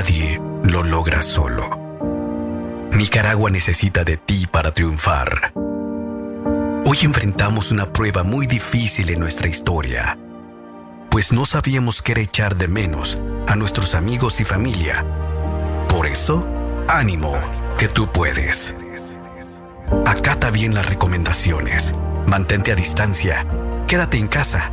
Nadie lo logra solo. Nicaragua necesita de ti para triunfar. Hoy enfrentamos una prueba muy difícil en nuestra historia, pues no sabíamos qué era echar de menos a nuestros amigos y familia. Por eso, ánimo, que tú puedes. Acata bien las recomendaciones, mantente a distancia, quédate en casa,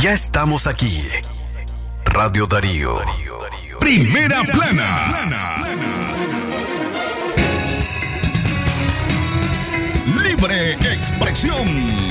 ya estamos aquí. Radio Darío. Primera plana. Libre expresión.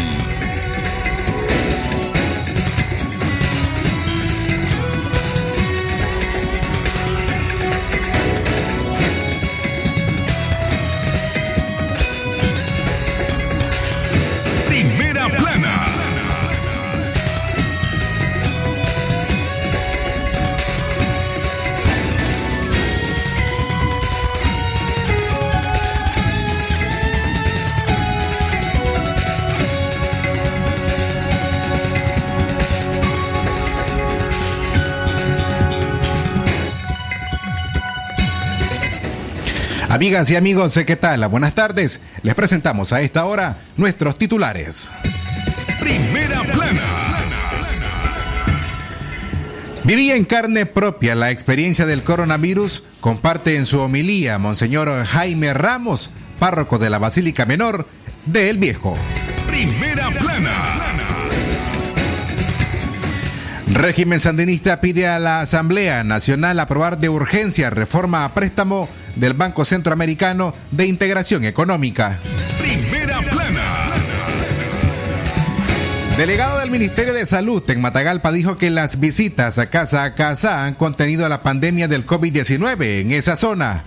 Amigas y amigos, ¿qué tal? Buenas tardes. Les presentamos a esta hora nuestros titulares. Primera plana. Vivía en carne propia la experiencia del coronavirus, comparte en su homilía Monseñor Jaime Ramos, párroco de la Basílica Menor de El Viejo. Primera plana. Régimen sandinista pide a la Asamblea Nacional aprobar de urgencia reforma a préstamo del Banco Centroamericano de Integración Económica. Primera plana. Delegado del Ministerio de Salud en Matagalpa dijo que las visitas a casa a casa han contenido la pandemia del COVID-19 en esa zona.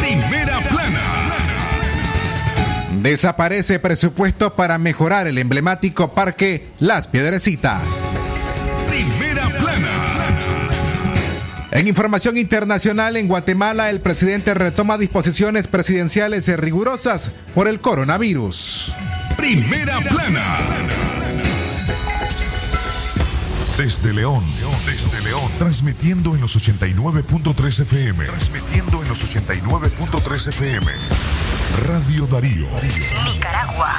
Primera plana. Desaparece presupuesto para mejorar el emblemático parque Las Piedrecitas. En información internacional, en Guatemala el presidente retoma disposiciones presidenciales rigurosas por el coronavirus. Primera plana. Desde León, desde León, transmitiendo en los 89.3 FM. Transmitiendo en los 89.3 FM. Radio Darío. Nicaragua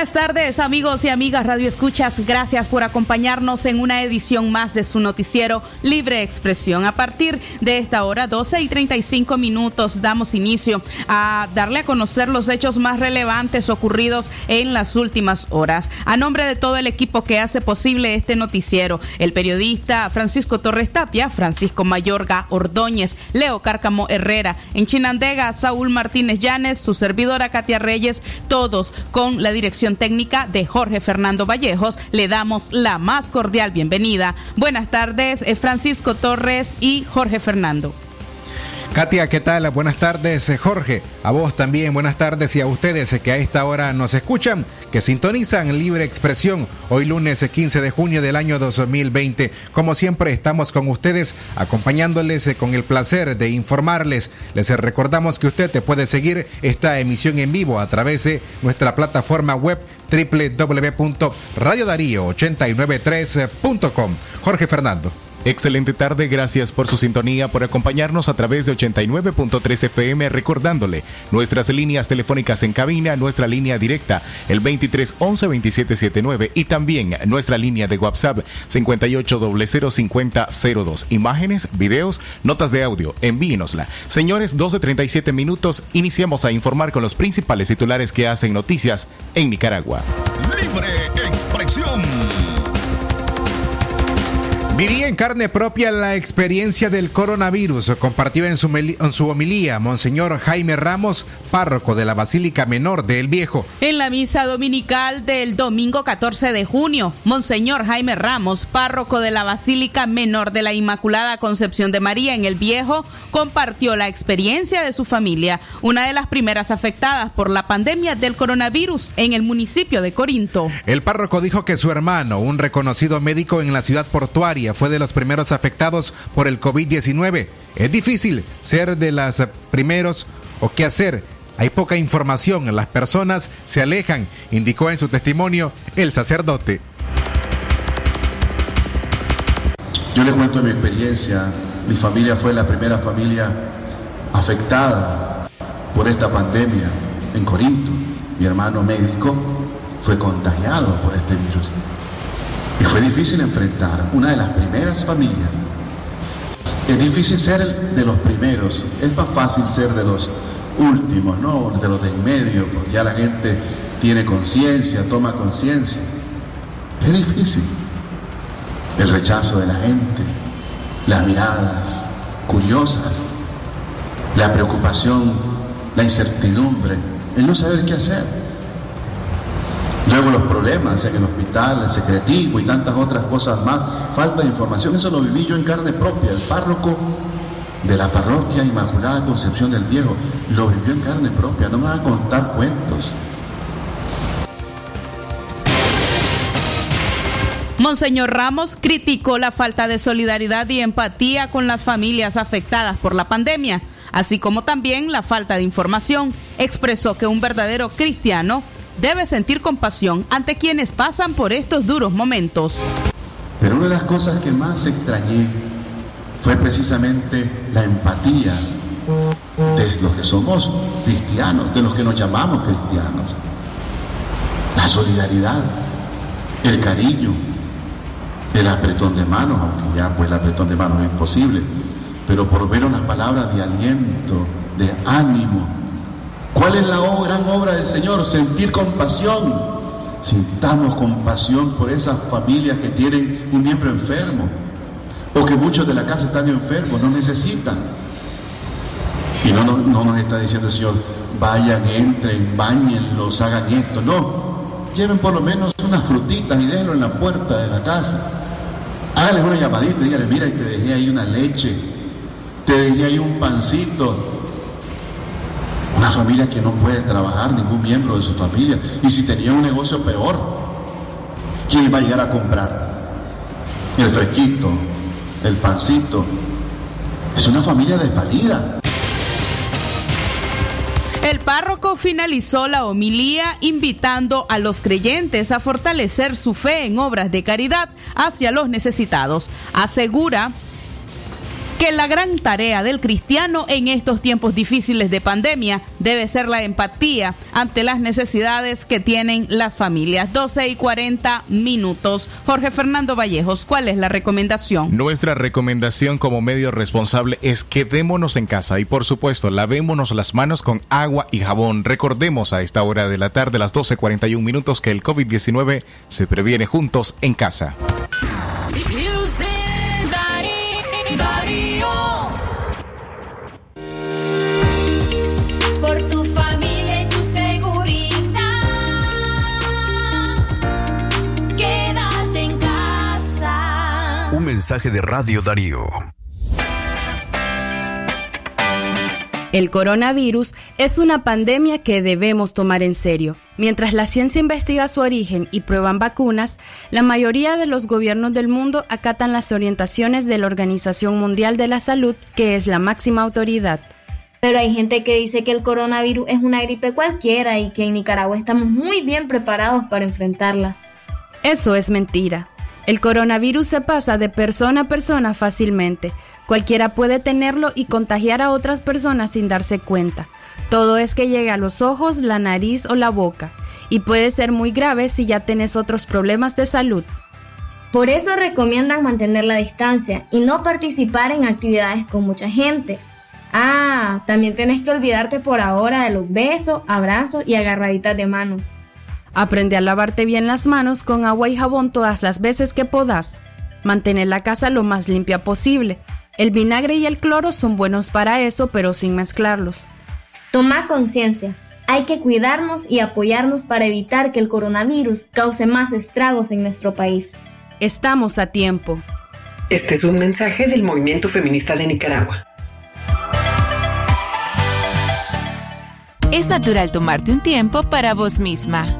Buenas tardes amigos y amigas Radio Escuchas, gracias por acompañarnos en una edición más de su noticiero Libre Expresión. A partir de esta hora, 12 y 35 minutos, damos inicio a darle a conocer los hechos más relevantes ocurridos en las últimas horas. A nombre de todo el equipo que hace posible este noticiero, el periodista Francisco Torres Tapia, Francisco Mayorga Ordóñez, Leo Cárcamo Herrera, en Chinandega, Saúl Martínez Llanes, su servidora Katia Reyes, todos con la dirección técnica de Jorge Fernando Vallejos, le damos la más cordial bienvenida. Buenas tardes, eh, Francisco Torres y Jorge Fernando. Katia, ¿qué tal? Buenas tardes, eh, Jorge. A vos también, buenas tardes y a ustedes eh, que a esta hora nos escuchan, que sintonizan Libre Expresión hoy lunes 15 de junio del año 2020. Como siempre, estamos con ustedes acompañándoles con el placer de informarles. Les recordamos que usted te puede seguir esta emisión en vivo a través de nuestra plataforma web www.radiodarío893.com. Jorge Fernando. Excelente tarde, gracias por su sintonía, por acompañarnos a través de 89.3 FM, recordándole nuestras líneas telefónicas en cabina, nuestra línea directa, el 23 11 2779 y también nuestra línea de WhatsApp 58005002. Imágenes, videos, notas de audio, envíenosla. Señores, 12.37 minutos, iniciamos a informar con los principales titulares que hacen noticias en Nicaragua. Libre expresión. Viví en carne propia la experiencia del coronavirus. Compartió en su, en su, homilía Monseñor Jaime Ramos, párroco de la Basílica Menor de El Viejo. En la misa dominical del domingo 14 de junio, Monseñor Jaime Ramos, párroco de la Basílica Menor de la Inmaculada Concepción de María en El Viejo, compartió la experiencia de su familia, una de las primeras afectadas por la pandemia del coronavirus en el municipio de Corinto. El párroco dijo que su hermano, un reconocido médico en la ciudad portuaria, fue de los primeros afectados por el COVID-19. Es difícil ser de los primeros o qué hacer. Hay poca información, las personas se alejan, indicó en su testimonio el sacerdote. Yo le cuento mi experiencia. Mi familia fue la primera familia afectada por esta pandemia en Corinto. Mi hermano médico fue contagiado por este virus. Y fue difícil enfrentar una de las primeras familias. Es difícil ser de los primeros, es más fácil ser de los últimos, ¿no? De los de en medio, porque ya la gente tiene conciencia, toma conciencia. Es difícil. El rechazo de la gente, las miradas curiosas, la preocupación, la incertidumbre, el no saber qué hacer. Luego los problemas en el hospital, el secretismo y tantas otras cosas más, falta de información, eso lo viví yo en carne propia, el párroco de la parroquia Inmaculada Concepción del Viejo, lo vivió en carne propia, no me van a contar cuentos. Monseñor Ramos criticó la falta de solidaridad y empatía con las familias afectadas por la pandemia, así como también la falta de información. Expresó que un verdadero cristiano debe sentir compasión ante quienes pasan por estos duros momentos. Pero una de las cosas que más extrañé fue precisamente la empatía de los que somos cristianos, de los que nos llamamos cristianos. La solidaridad, el cariño, el apretón de manos, aunque ya pues el apretón de manos es imposible, pero por ver unas palabras de aliento, de ánimo, ¿Cuál es la gran obra del Señor? Sentir compasión. Sintamos compasión por esas familias que tienen un miembro enfermo o que muchos de la casa están enfermos, no necesitan. Y no, no, nos está diciendo el Señor, vayan, entren, bañenlos, hagan esto. No, lleven por lo menos unas frutitas y déjenlo en la puerta de la casa. Háganles una llamadita díganle, mira, te dejé ahí una leche, te dejé ahí un pancito, una familia que no puede trabajar, ningún miembro de su familia. Y si tenía un negocio peor, ¿quién va a llegar a comprar? El fresquito, el pancito. Es una familia desvalida. El párroco finalizó la homilía invitando a los creyentes a fortalecer su fe en obras de caridad hacia los necesitados. Asegura que la gran tarea del cristiano en estos tiempos difíciles de pandemia debe ser la empatía ante las necesidades que tienen las familias. 12 y 40 minutos. Jorge Fernando Vallejos, ¿cuál es la recomendación? Nuestra recomendación como medio responsable es quedémonos en casa y por supuesto lavémonos las manos con agua y jabón. Recordemos a esta hora de la tarde, las 12.41 minutos, que el COVID-19 se previene juntos en casa. Mensaje de Radio Darío. El coronavirus es una pandemia que debemos tomar en serio. Mientras la ciencia investiga su origen y prueban vacunas, la mayoría de los gobiernos del mundo acatan las orientaciones de la Organización Mundial de la Salud, que es la máxima autoridad. Pero hay gente que dice que el coronavirus es una gripe cualquiera y que en Nicaragua estamos muy bien preparados para enfrentarla. Eso es mentira. El coronavirus se pasa de persona a persona fácilmente. Cualquiera puede tenerlo y contagiar a otras personas sin darse cuenta. Todo es que llegue a los ojos, la nariz o la boca. Y puede ser muy grave si ya tienes otros problemas de salud. Por eso recomiendan mantener la distancia y no participar en actividades con mucha gente. Ah, también tienes que olvidarte por ahora de los besos, abrazos y agarraditas de mano. Aprende a lavarte bien las manos con agua y jabón todas las veces que podas. Mantener la casa lo más limpia posible. El vinagre y el cloro son buenos para eso, pero sin mezclarlos. Toma conciencia. Hay que cuidarnos y apoyarnos para evitar que el coronavirus cause más estragos en nuestro país. Estamos a tiempo. Este es un mensaje del movimiento feminista de Nicaragua. Es natural tomarte un tiempo para vos misma.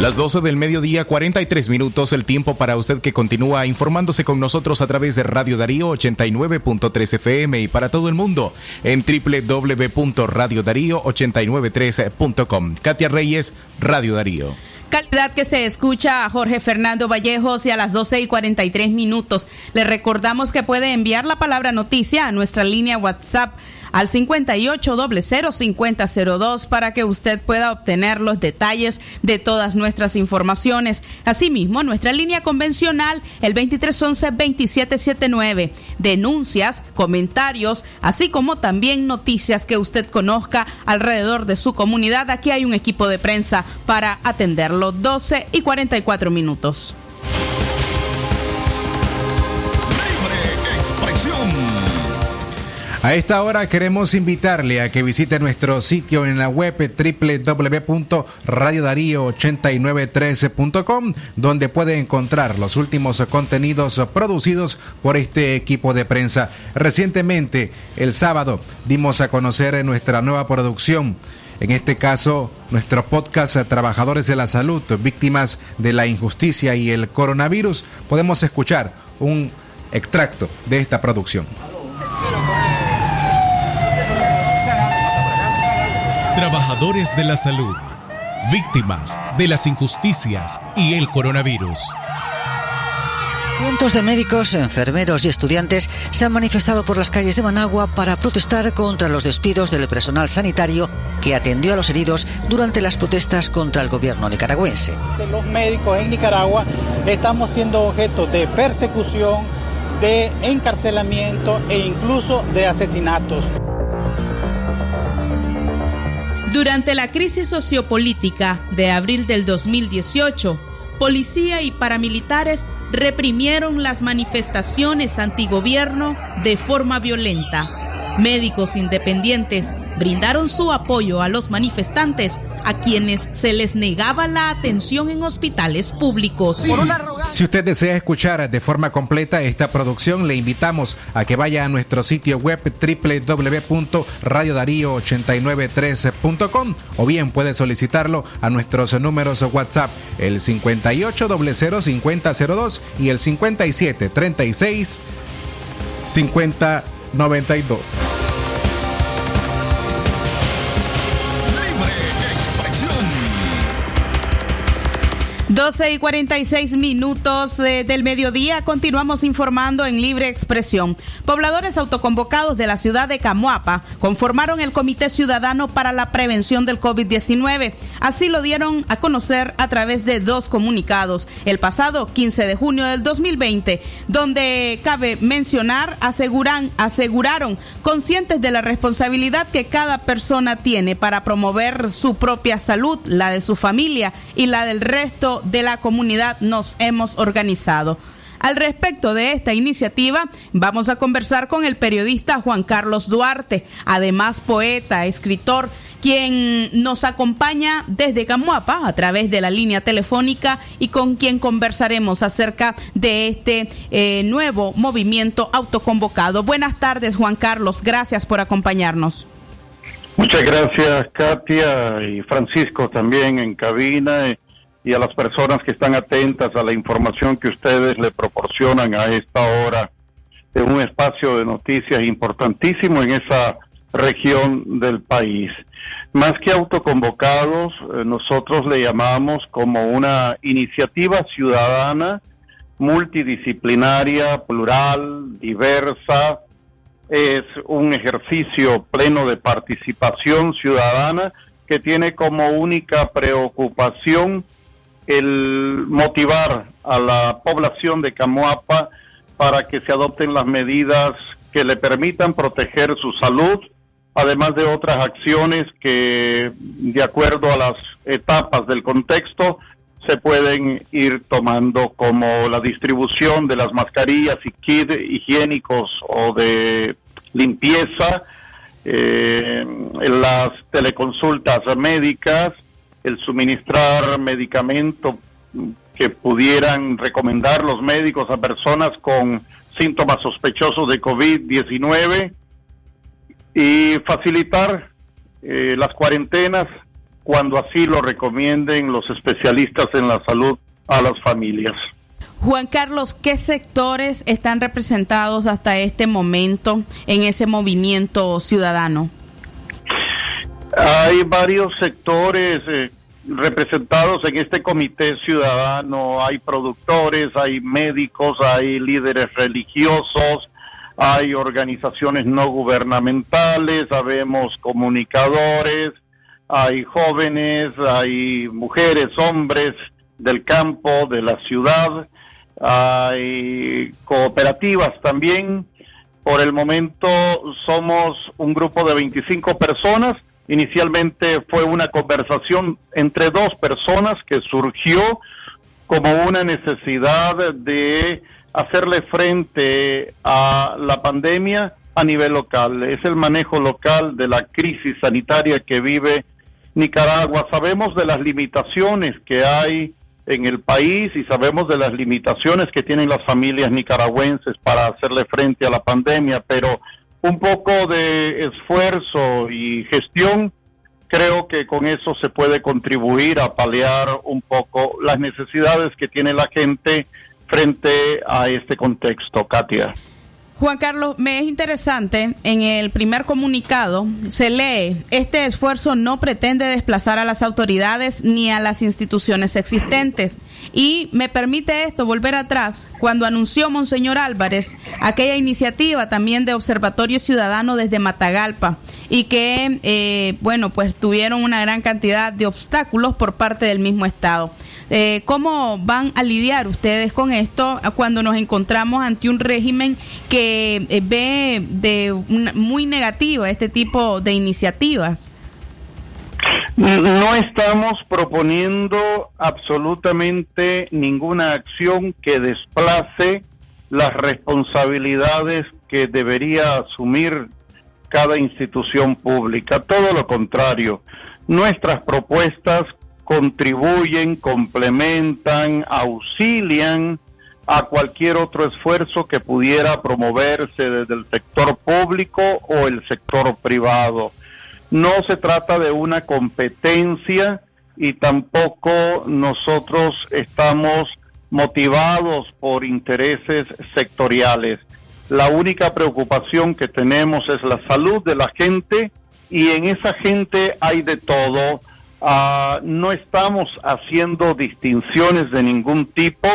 Las 12 del mediodía, 43 minutos, el tiempo para usted que continúa informándose con nosotros a través de Radio Darío 89.3 FM y para todo el mundo en www.radiodarío893.com. Katia Reyes, Radio Darío. Calidad que se escucha a Jorge Fernando Vallejos y a las 12 y 43 minutos. Le recordamos que puede enviar la palabra noticia a nuestra línea WhatsApp al 58005002 para que usted pueda obtener los detalles de todas nuestras informaciones. Asimismo, nuestra línea convencional, el 2311-2779. Denuncias, comentarios, así como también noticias que usted conozca alrededor de su comunidad. Aquí hay un equipo de prensa para atenderlo. 12 y 44 minutos. A esta hora queremos invitarle a que visite nuestro sitio en la web www.radiodarío8913.com donde puede encontrar los últimos contenidos producidos por este equipo de prensa. Recientemente, el sábado, dimos a conocer nuestra nueva producción. En este caso, nuestro podcast Trabajadores de la Salud, víctimas de la injusticia y el coronavirus. Podemos escuchar un extracto de esta producción. Trabajadores de la salud, víctimas de las injusticias y el coronavirus. Cientos de médicos, enfermeros y estudiantes se han manifestado por las calles de Managua para protestar contra los despidos del personal sanitario que atendió a los heridos durante las protestas contra el gobierno nicaragüense. Los médicos en Nicaragua estamos siendo objeto de persecución, de encarcelamiento e incluso de asesinatos. Durante la crisis sociopolítica de abril del 2018, policía y paramilitares reprimieron las manifestaciones antigobierno de forma violenta. Médicos independientes brindaron su apoyo a los manifestantes a quienes se les negaba la atención en hospitales públicos. Si usted desea escuchar de forma completa esta producción, le invitamos a que vaya a nuestro sitio web www.radiodarío893.com o bien puede solicitarlo a nuestros números WhatsApp, el 58005002 y el 5736 5092. 12 y 46 minutos eh, del mediodía. Continuamos informando en libre expresión. Pobladores autoconvocados de la ciudad de Camuapa conformaron el Comité Ciudadano para la Prevención del COVID-19. Así lo dieron a conocer a través de dos comunicados el pasado 15 de junio del 2020, donde cabe mencionar, aseguran, aseguraron conscientes de la responsabilidad que cada persona tiene para promover su propia salud, la de su familia y la del resto de la comunidad nos hemos organizado. Al respecto de esta iniciativa, vamos a conversar con el periodista Juan Carlos Duarte, además poeta, escritor, quien nos acompaña desde Camuapa a través de la línea telefónica y con quien conversaremos acerca de este eh, nuevo movimiento autoconvocado. Buenas tardes, Juan Carlos. Gracias por acompañarnos. Muchas gracias, Katia y Francisco también en cabina y a las personas que están atentas a la información que ustedes le proporcionan a esta hora en un espacio de noticias importantísimo en esa región del país. Más que autoconvocados, eh, nosotros le llamamos como una iniciativa ciudadana multidisciplinaria, plural, diversa. Es un ejercicio pleno de participación ciudadana que tiene como única preocupación el motivar a la población de Camoapa para que se adopten las medidas que le permitan proteger su salud, además de otras acciones que, de acuerdo a las etapas del contexto, se pueden ir tomando como la distribución de las mascarillas y kits higiénicos o de limpieza, eh, las teleconsultas médicas, el suministrar medicamentos que pudieran recomendar los médicos a personas con síntomas sospechosos de COVID-19 y facilitar eh, las cuarentenas cuando así lo recomienden los especialistas en la salud a las familias. Juan Carlos, ¿qué sectores están representados hasta este momento en ese movimiento ciudadano? Hay varios sectores eh, representados en este comité ciudadano. Hay productores, hay médicos, hay líderes religiosos, hay organizaciones no gubernamentales, sabemos comunicadores, hay jóvenes, hay mujeres, hombres del campo, de la ciudad, hay cooperativas también. Por el momento somos un grupo de 25 personas Inicialmente fue una conversación entre dos personas que surgió como una necesidad de hacerle frente a la pandemia a nivel local. Es el manejo local de la crisis sanitaria que vive Nicaragua. Sabemos de las limitaciones que hay en el país y sabemos de las limitaciones que tienen las familias nicaragüenses para hacerle frente a la pandemia, pero un poco de esfuerzo y gestión, creo que con eso se puede contribuir a paliar un poco las necesidades que tiene la gente frente a este contexto, Katia. Juan Carlos, me es interesante, en el primer comunicado se lee, este esfuerzo no pretende desplazar a las autoridades ni a las instituciones existentes. Y me permite esto volver atrás, cuando anunció Monseñor Álvarez aquella iniciativa también de Observatorio Ciudadano desde Matagalpa y que, eh, bueno, pues tuvieron una gran cantidad de obstáculos por parte del mismo Estado. Eh, ¿Cómo van a lidiar ustedes con esto cuando nos encontramos ante un régimen que eh, ve de muy negativa este tipo de iniciativas? No estamos proponiendo absolutamente ninguna acción que desplace las responsabilidades que debería asumir cada institución pública. Todo lo contrario, nuestras propuestas contribuyen, complementan, auxilian a cualquier otro esfuerzo que pudiera promoverse desde el sector público o el sector privado. No se trata de una competencia y tampoco nosotros estamos motivados por intereses sectoriales. La única preocupación que tenemos es la salud de la gente y en esa gente hay de todo Ah, no estamos haciendo distinciones de ningún tipo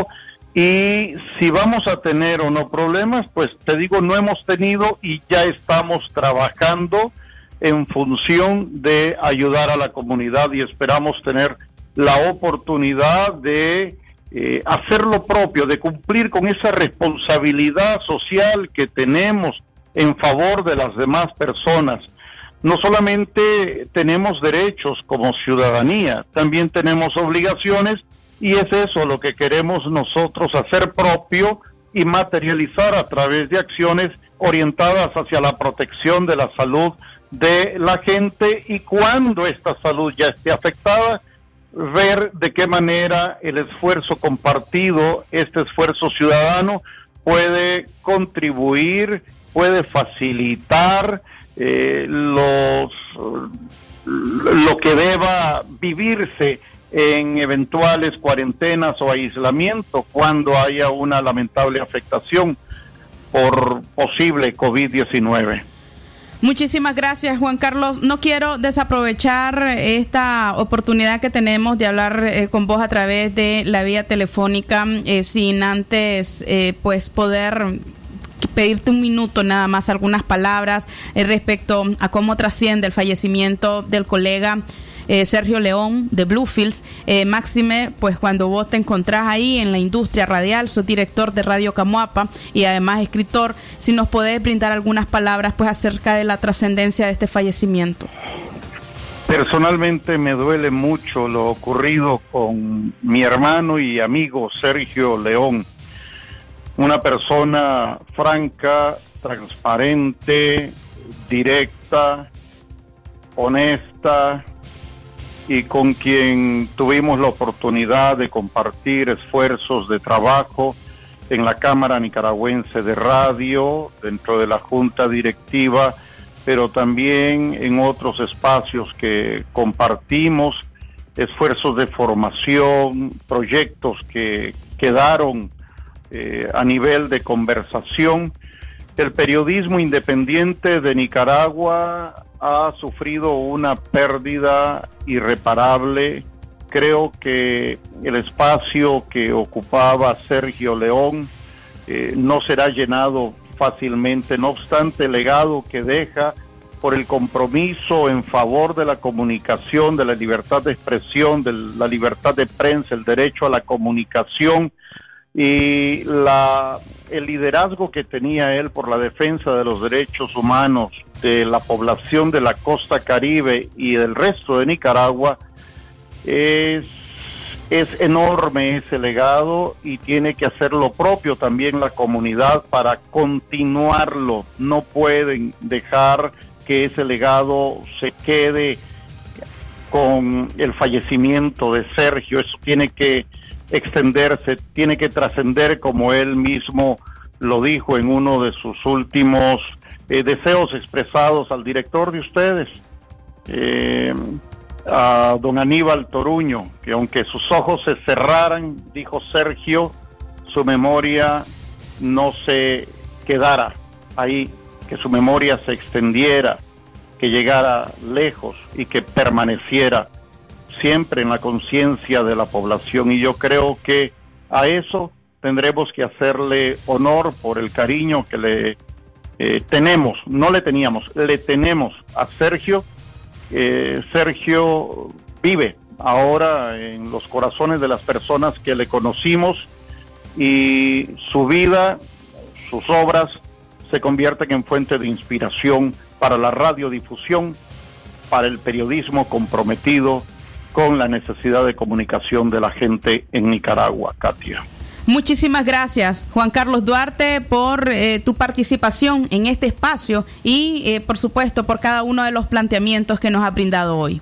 y si vamos a tener o no problemas, pues te digo, no hemos tenido y ya estamos trabajando en función de ayudar a la comunidad y esperamos tener la oportunidad de eh, hacer lo propio, de cumplir con esa responsabilidad social que tenemos en favor de las demás personas. No solamente tenemos derechos como ciudadanía, también tenemos obligaciones y es eso lo que queremos nosotros hacer propio y materializar a través de acciones orientadas hacia la protección de la salud de la gente y cuando esta salud ya esté afectada, ver de qué manera el esfuerzo compartido, este esfuerzo ciudadano, puede contribuir, puede facilitar eh, los lo que deba vivirse en eventuales cuarentenas o aislamiento cuando haya una lamentable afectación por posible COVID-19. Muchísimas gracias, Juan Carlos. No quiero desaprovechar esta oportunidad que tenemos de hablar eh, con vos a través de la vía telefónica eh, sin antes eh, pues poder pedirte un minuto nada más algunas palabras respecto a cómo trasciende el fallecimiento del colega eh, Sergio León de Bluefields. Eh, Máxime, pues cuando vos te encontrás ahí en la industria radial, sos director de Radio Camuapa y además escritor, si nos podés brindar algunas palabras pues acerca de la trascendencia de este fallecimiento. Personalmente me duele mucho lo ocurrido con mi hermano y amigo Sergio León, una persona franca, transparente, directa, honesta, y con quien tuvimos la oportunidad de compartir esfuerzos de trabajo en la Cámara Nicaragüense de Radio, dentro de la Junta Directiva, pero también en otros espacios que compartimos, esfuerzos de formación, proyectos que quedaron eh, a nivel de conversación. El periodismo independiente de Nicaragua ha sufrido una pérdida irreparable. Creo que el espacio que ocupaba Sergio León eh, no será llenado fácilmente, no obstante el legado que deja por el compromiso en favor de la comunicación, de la libertad de expresión, de la libertad de prensa, el derecho a la comunicación y la, el liderazgo que tenía él por la defensa de los derechos humanos de la población de la costa caribe y del resto de Nicaragua es, es enorme ese legado y tiene que hacer lo propio también la comunidad para continuarlo. No pueden dejar que ese legado se quede con el fallecimiento de Sergio. Eso tiene que extenderse, tiene que trascender como él mismo lo dijo en uno de sus últimos eh, deseos expresados al director de ustedes, eh, a don Aníbal Toruño, que aunque sus ojos se cerraran, dijo Sergio, su memoria no se quedara ahí, que su memoria se extendiera, que llegara lejos y que permaneciera siempre en la conciencia de la población. Y yo creo que a eso tendremos que hacerle honor por el cariño que le eh, tenemos, no le teníamos, le tenemos a Sergio. Eh, Sergio vive ahora en los corazones de las personas que le conocimos y su vida, sus obras se convierten en fuente de inspiración para la radiodifusión, para el periodismo comprometido con la necesidad de comunicación de la gente en Nicaragua, Katia. Muchísimas gracias, Juan Carlos Duarte, por eh, tu participación en este espacio y, eh, por supuesto, por cada uno de los planteamientos que nos ha brindado hoy.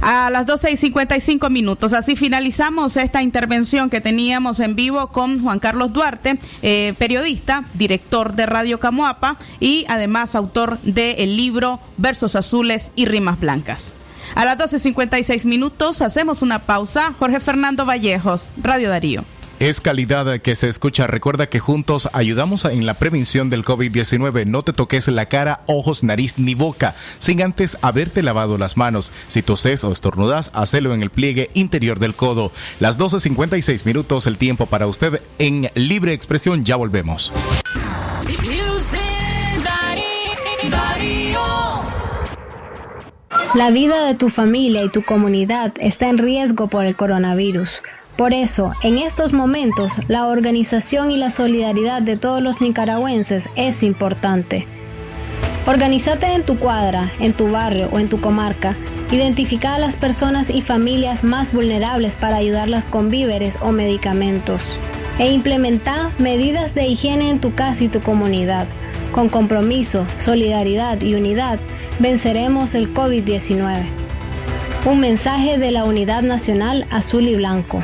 A las 12 y 55 minutos. Así finalizamos esta intervención que teníamos en vivo con Juan Carlos Duarte, eh, periodista, director de Radio Camuapa y además autor del libro Versos Azules y Rimas Blancas. A las 12.56 minutos hacemos una pausa. Jorge Fernando Vallejos, Radio Darío. Es calidad que se escucha. Recuerda que juntos ayudamos en la prevención del COVID-19. No te toques la cara, ojos, nariz ni boca sin antes haberte lavado las manos. Si toses o estornudas, hacelo en el pliegue interior del codo. Las 12.56 minutos, el tiempo para usted en libre expresión. Ya volvemos. La vida de tu familia y tu comunidad está en riesgo por el coronavirus. Por eso, en estos momentos, la organización y la solidaridad de todos los nicaragüenses es importante. Organízate en tu cuadra, en tu barrio o en tu comarca. Identifica a las personas y familias más vulnerables para ayudarlas con víveres o medicamentos. E implementa medidas de higiene en tu casa y tu comunidad. Con compromiso, solidaridad y unidad, venceremos el COVID-19. Un mensaje de la Unidad Nacional Azul y Blanco.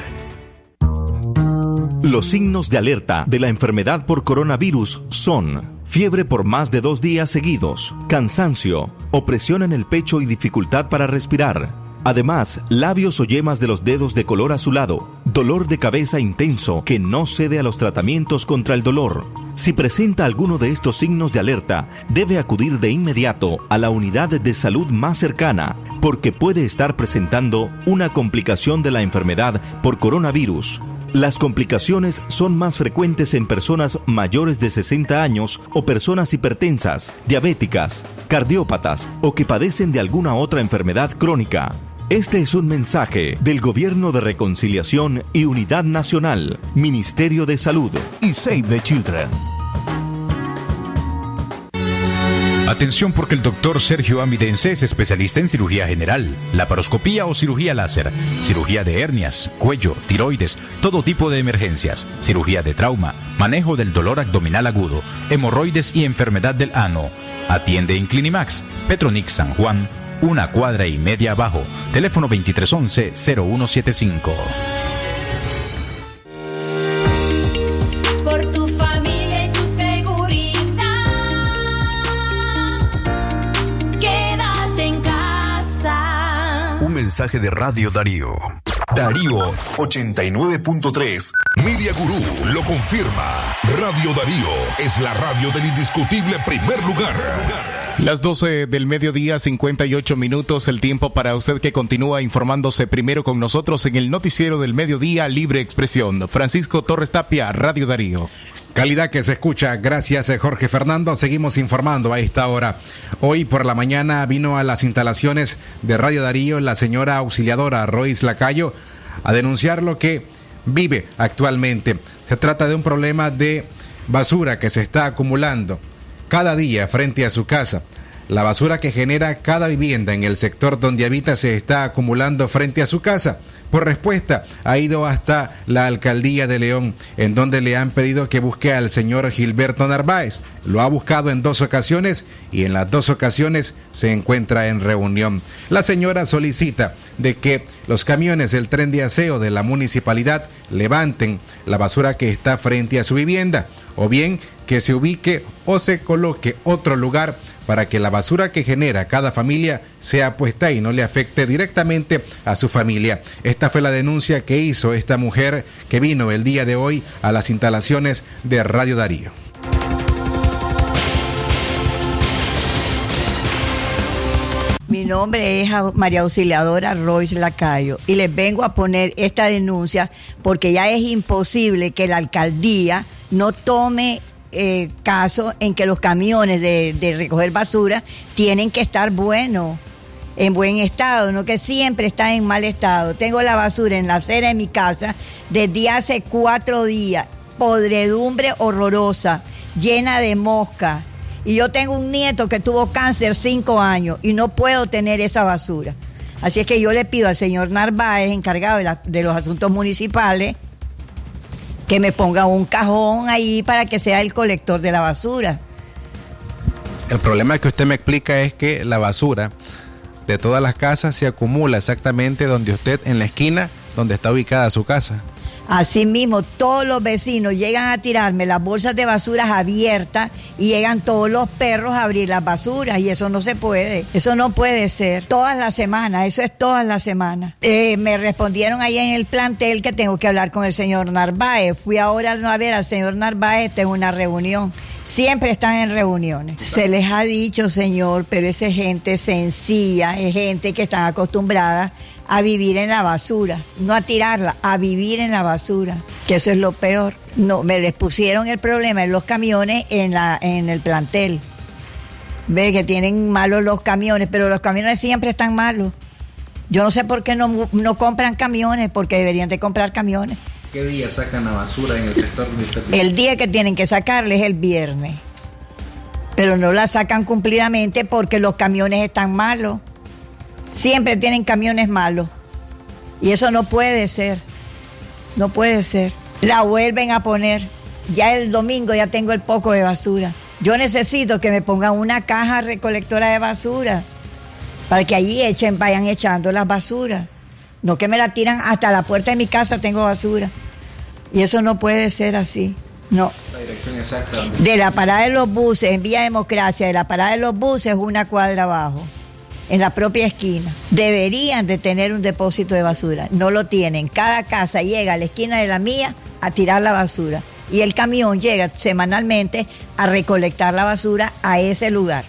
Los signos de alerta de la enfermedad por coronavirus son fiebre por más de dos días seguidos, cansancio, opresión en el pecho y dificultad para respirar. Además, labios o yemas de los dedos de color azulado, dolor de cabeza intenso que no cede a los tratamientos contra el dolor. Si presenta alguno de estos signos de alerta, debe acudir de inmediato a la unidad de salud más cercana, porque puede estar presentando una complicación de la enfermedad por coronavirus. Las complicaciones son más frecuentes en personas mayores de 60 años o personas hipertensas, diabéticas, cardiópatas o que padecen de alguna otra enfermedad crónica. Este es un mensaje del Gobierno de Reconciliación y Unidad Nacional, Ministerio de Salud y Save the Children. Atención porque el doctor Sergio Amidense es especialista en cirugía general, laparoscopía o cirugía láser, cirugía de hernias, cuello, tiroides, todo tipo de emergencias, cirugía de trauma, manejo del dolor abdominal agudo, hemorroides y enfermedad del ano. Atiende en Clinimax, Petronix San Juan, una cuadra y media abajo, teléfono 2311-0175. Por tu familia y tu seguridad. Quédate en casa. Un mensaje de Radio Darío. Darío 89.3. Media Gurú lo confirma. Radio Darío es la radio del indiscutible primer lugar. Las 12 del mediodía, 58 minutos, el tiempo para usted que continúa informándose primero con nosotros en el noticiero del mediodía Libre Expresión. Francisco Torres Tapia, Radio Darío. Calidad que se escucha. Gracias, eh, Jorge Fernando. Seguimos informando a esta hora. Hoy por la mañana vino a las instalaciones de Radio Darío la señora auxiliadora Royce Lacayo a denunciar lo que vive actualmente. Se trata de un problema de basura que se está acumulando cada día frente a su casa. La basura que genera cada vivienda en el sector donde habita se está acumulando frente a su casa. Por respuesta, ha ido hasta la alcaldía de León, en donde le han pedido que busque al señor Gilberto Narváez. Lo ha buscado en dos ocasiones y en las dos ocasiones se encuentra en reunión. La señora solicita de que los camiones del tren de aseo de la municipalidad levanten la basura que está frente a su vivienda, o bien que se ubique o se coloque otro lugar para que la basura que genera cada familia sea puesta y no le afecte directamente a su familia. Esta fue la denuncia que hizo esta mujer que vino el día de hoy a las instalaciones de Radio Darío. Mi nombre es María Auxiliadora Royce Lacayo y les vengo a poner esta denuncia porque ya es imposible que la alcaldía no tome eh, caso en que los camiones de, recoger basura tienen que estar buenos, en buen estado, no que siempre están en mal estado. Tengo la basura en la acera de mi casa desde hace cuatro días, podredumbre horrorosa, llena de mosca. Y yo tengo un nieto que tuvo cáncer cinco años y no puedo tener esa basura. Así es que yo le pido al señor Narváez, encargado de los asuntos municipales, que me ponga un cajón ahí para que sea el colector de la basura. El problema que usted me explica es que la basura de todas las casas se acumula exactamente donde usted, en la esquina donde está ubicada su casa. Así mismo, todos los vecinos llegan a tirarme las bolsas de basuras abiertas y llegan todos los perros a abrir las basuras y eso no se puede, eso no puede ser. Todas las semanas, eso es todas las semanas. Eh, me respondieron ahí en el plantel que tengo que hablar con el señor Narváez. Fui ahora a ver al señor Narváez, tengo una reunión. Siempre están en reuniones. Se les ha dicho, señor, pero esa gente sencilla, es gente que están acostumbrada a vivir en la basura, no a tirarla, a vivir en la basura, que eso es lo peor. No, me les pusieron el problema en los camiones en la en el plantel. Ve que tienen malos los camiones, pero los camiones siempre están malos. Yo no sé por qué no, no compran camiones, porque deberían de comprar camiones. ¿Qué día sacan la basura en el sector? El día que tienen que sacarles es el viernes. Pero no la sacan cumplidamente porque los camiones están malos. Siempre tienen camiones malos. Y eso no puede ser. No puede ser. La vuelven a poner. Ya el domingo ya tengo el poco de basura. Yo necesito que me pongan una caja recolectora de basura para que allí echen, vayan echando las basuras. No que me la tiran hasta la puerta de mi casa tengo basura. Y eso no puede ser así. No. La dirección exacta. De la parada de los buses, en Vía Democracia, de la parada de los buses, una cuadra abajo, en la propia esquina. Deberían de tener un depósito de basura. No lo tienen. Cada casa llega a la esquina de la mía a tirar la basura. Y el camión llega semanalmente a recolectar la basura a ese lugar.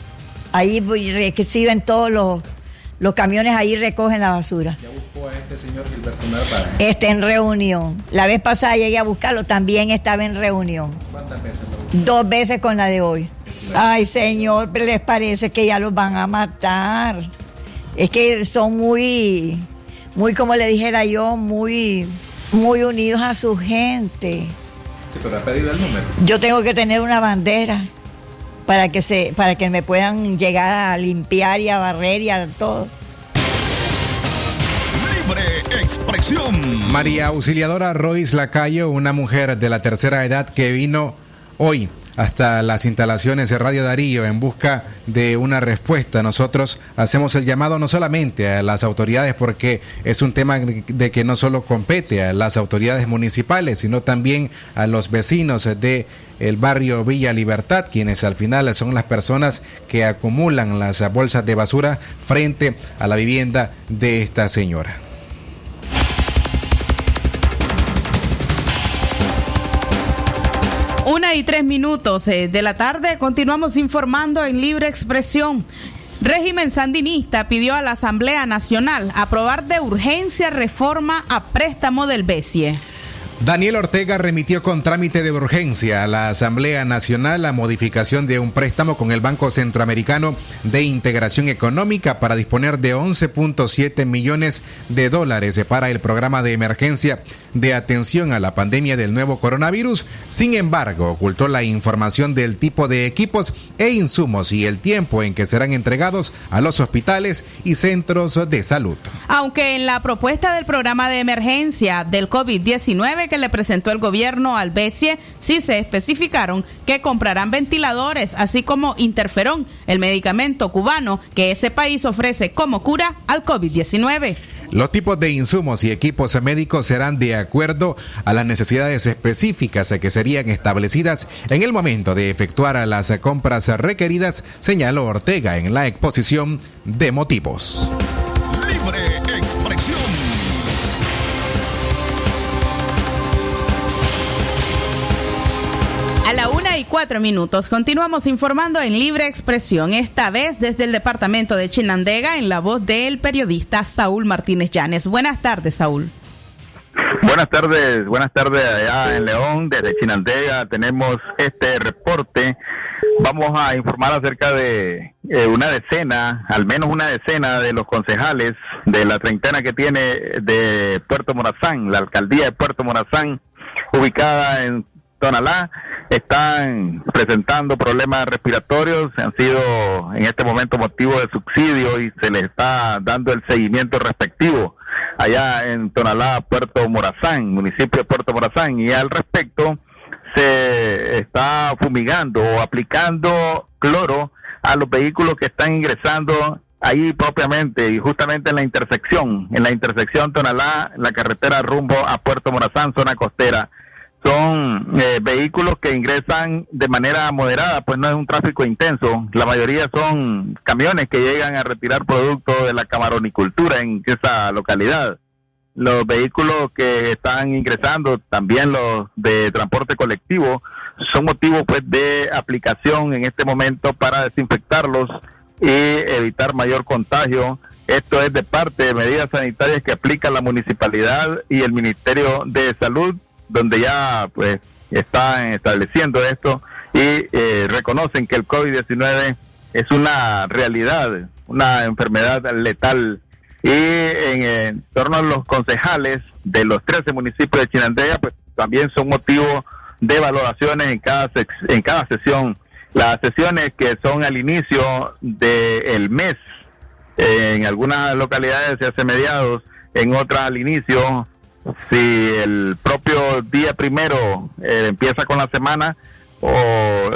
Ahí reciben todos los, los camiones, ahí recogen la basura. Ya buscó a este señor Gilberto Narváez. Está en reunión. La vez pasada llegué a buscarlo, también estaba en reunión. ¿Cuántas veces lo buscó? Dos veces con la de hoy. Ay, señor, pero les parece que ya los van a matar. Es que son muy, muy como le dijera yo, muy, muy unidos a su gente. Sí, pero ha pedido el número. Yo tengo que tener una bandera para que se, para que me puedan llegar a limpiar y a barrer y a todo. Libre expresión. María Auxiliadora Royce Lacayo, una mujer de la tercera edad que vino hoy hasta las instalaciones de Radio Darío en busca de una respuesta. Nosotros hacemos el llamado no solamente a las autoridades porque es un tema de que no solo compete a las autoridades municipales, sino también a los vecinos de el barrio Villa Libertad, quienes al final son las personas que acumulan las bolsas de basura frente a la vivienda de esta señora. Una y tres minutos eh, de la tarde continuamos informando en libre expresión. Régimen sandinista pidió a la Asamblea Nacional aprobar de urgencia reforma a préstamo del BESIE. Daniel Ortega remitió con trámite de urgencia a la Asamblea Nacional la modificación de un préstamo con el Banco Centroamericano de Integración Económica para disponer de 11.7 millones de dólares para el programa de emergencia de atención a la pandemia del nuevo coronavirus. Sin embargo, ocultó la información del tipo de equipos e insumos y el tiempo en que serán entregados a los hospitales y centros de salud. Aunque en la propuesta del programa de emergencia del COVID-19 que le presentó el gobierno al BESIE, sí se especificaron que comprarán ventiladores, así como interferón, el medicamento cubano que ese país ofrece como cura al COVID-19. Los tipos de insumos y equipos médicos serán de acuerdo a las necesidades específicas que serían establecidas en el momento de efectuar las compras requeridas, señaló Ortega en la exposición de motivos. 24 minutos. Continuamos informando en libre expresión, esta vez desde el departamento de Chinandega, en la voz del periodista Saúl Martínez Llanes. Buenas tardes, Saúl. Buenas tardes, buenas tardes allá en León, desde Chinandega tenemos este reporte. Vamos a informar acerca de eh, una decena, al menos una decena de los concejales de la treintena que tiene de Puerto Morazán, la alcaldía de Puerto Morazán, ubicada en Tonalá, están presentando problemas respiratorios, han sido en este momento motivo de subsidio y se les está dando el seguimiento respectivo allá en Tonalá, Puerto Morazán, municipio de Puerto Morazán, y al respecto se está fumigando o aplicando cloro a los vehículos que están ingresando ahí propiamente y justamente en la intersección, en la intersección Tonalá, la carretera rumbo a Puerto Morazán, zona costera. Son eh, vehículos que ingresan de manera moderada, pues no es un tráfico intenso. La mayoría son camiones que llegan a retirar productos de la camaronicultura en esa localidad. Los vehículos que están ingresando, también los de transporte colectivo, son motivo pues de aplicación en este momento para desinfectarlos y evitar mayor contagio. Esto es de parte de medidas sanitarias que aplica la municipalidad y el Ministerio de Salud, donde ya pues están estableciendo esto y eh, reconocen que el COVID-19 es una realidad, una enfermedad letal. Y en, torno a los concejales de los 13 municipios de Chinandega, pues también son motivo de valoraciones en cada, en cada sesión las sesiones que son al inicio del mes, en algunas localidades se hace mediados, en otras al inicio, si el propio día primero eh, empieza con la semana o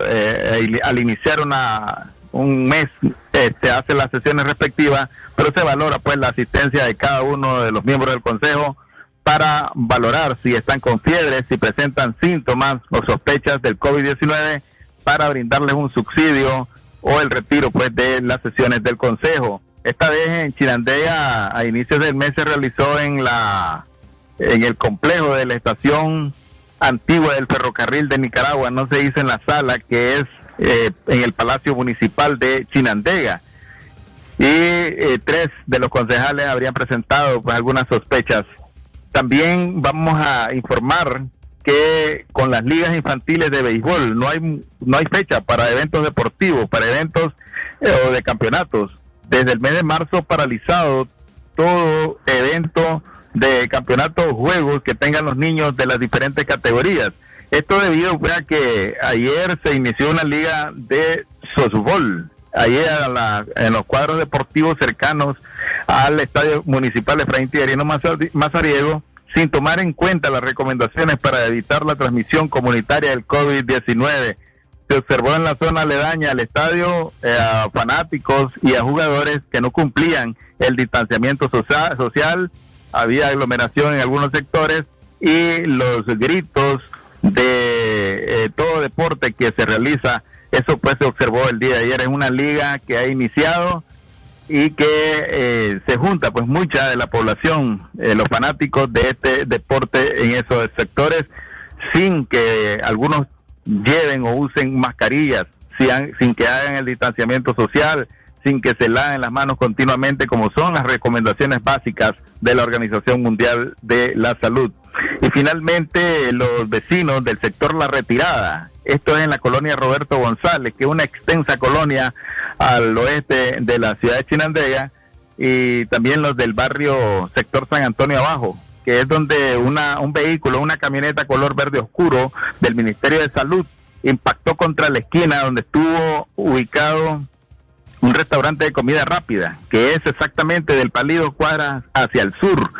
eh, al iniciar una un mes este, hace las sesiones respectivas, pero se valora pues la asistencia de cada uno de los miembros del consejo para valorar si están con fiebre, si presentan síntomas o sospechas del COVID-19 para brindarles un subsidio o el retiro pues de las sesiones del consejo. Esta vez en Chirandea a inicios del mes se realizó en la en el complejo de la estación antigua del ferrocarril de Nicaragua, no se hizo en la sala que es eh, en el Palacio Municipal de Chinandega. Y eh, tres de los concejales habrían presentado pues algunas sospechas. También vamos a informar que con las ligas infantiles de béisbol no hay no hay fecha para eventos deportivos, para eventos eh, o de campeonatos. Desde el mes de marzo paralizado todo evento de campeonatos juegos que tengan los niños de las diferentes categorías. Esto debido a que ayer se inició una liga de softball. Ayer en los cuadros deportivos cercanos al Estadio Municipal Efraín Tijerino Mazariego sin tomar en cuenta las recomendaciones para evitar la transmisión comunitaria del COVID-19. Se observó en la zona aledaña al estadio eh, a fanáticos y a jugadores que no cumplían el distanciamiento social, había aglomeración en algunos sectores y los gritos de eh, todo deporte que se realiza, eso pues se observó el día de ayer en una liga que ha iniciado y que eh, se junta pues mucha de la población, eh, los fanáticos de este deporte en esos sectores, sin que algunos lleven o usen mascarillas, sin, sin que hagan el distanciamiento social, sin que se laven las manos continuamente, como son las recomendaciones básicas de la Organización Mundial de la Salud. Y finalmente, los vecinos del sector La Retirada, esto es en la colonia Roberto González, que es una extensa colonia al oeste de la ciudad de Chinandega, y también los del barrio sector San Antonio Abajo, que es donde una, un vehículo, una camioneta color verde oscuro del Ministerio de Salud impactó contra la esquina donde estuvo ubicado un restaurante de comida rápida, que es exactamente del Palido Cuadra hacia el sur,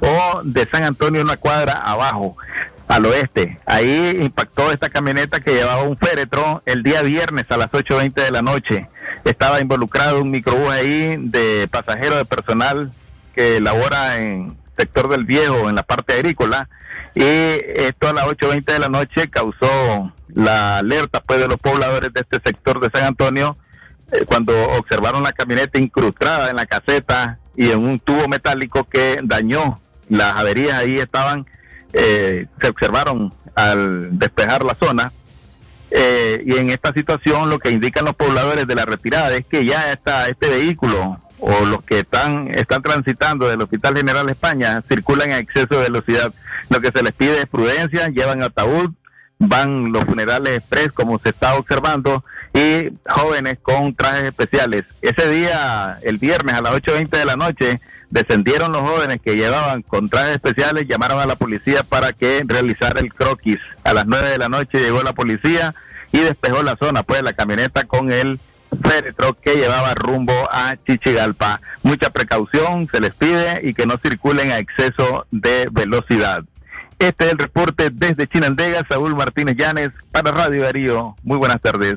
o de San Antonio una cuadra abajo al oeste. Ahí impactó esta camioneta que llevaba un féretro el día viernes a las 8.20 de la noche. Estaba involucrado un microbús ahí de pasajeros de personal que labora en sector del viejo, en la parte agrícola, y esto a las 8.20 de la noche causó la alerta pues de los pobladores de este sector de San Antonio cuando observaron la camioneta incrustada en la caseta y en un tubo metálico que dañó las averías ahí estaban eh, se observaron al despejar la zona. Eh, y en esta situación lo que indican los pobladores de la retirada es que ya está este vehículo o los que están están transitando del Hospital General España circulan a exceso de velocidad. Lo que se les pide es prudencia, llevan ataúd, van los funerales express como se está observando y jóvenes con trajes especiales. Ese día, el viernes a las 8.20 de la noche, descendieron los jóvenes que llevaban con trajes especiales, llamaron a la policía para que realizara el croquis. A las 9 de la noche llegó la policía y despejó la zona, pues la camioneta con el féretro que llevaba rumbo a Chichigalpa. Mucha precaución se les pide y que no circulen a exceso de velocidad. Este es el reporte desde Chinandega, Saúl Martínez Llanes para Radio Darío. Muy buenas tardes.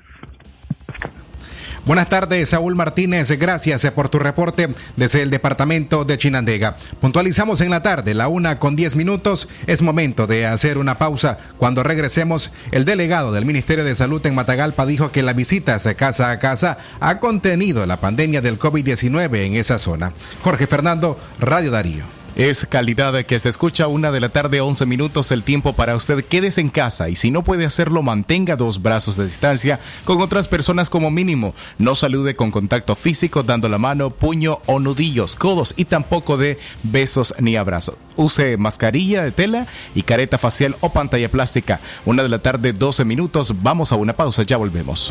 Buenas tardes, Saúl Martínez. Gracias por tu reporte desde el departamento de Chinandega. Puntualizamos en la tarde, la una con diez minutos. Es momento de hacer una pausa. Cuando regresemos, el delegado del Ministerio de Salud en Matagalpa dijo que la visita casa a casa ha contenido la pandemia del COVID-19 en esa zona. Jorge Fernando, Radio Darío. Es calidad que se escucha una de la tarde, 11 minutos el tiempo para usted. Quédese en casa y si no puede hacerlo, mantenga dos brazos de distancia con otras personas como mínimo. No salude con contacto físico, dando la mano, puño o nudillos, codos y tampoco de besos ni abrazos. Use mascarilla de tela y careta facial o pantalla plástica. Una de la tarde, 12 minutos. Vamos a una pausa, ya volvemos.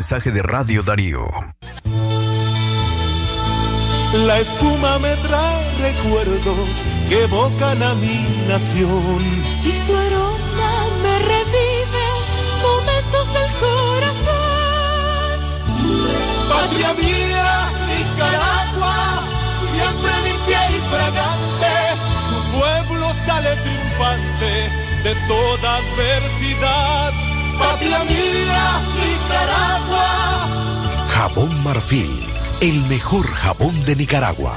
Mensaje de Radio Darío. La espuma me trae recuerdos que evocan a mi nación. Y su aroma me revive momentos del corazón. Patria mía, Nicaragua, siempre limpia y fragante. Tu pueblo sale triunfante de toda adversidad. Patria mía, Nicaragua. Jabón Marfil, el mejor jabón de Nicaragua.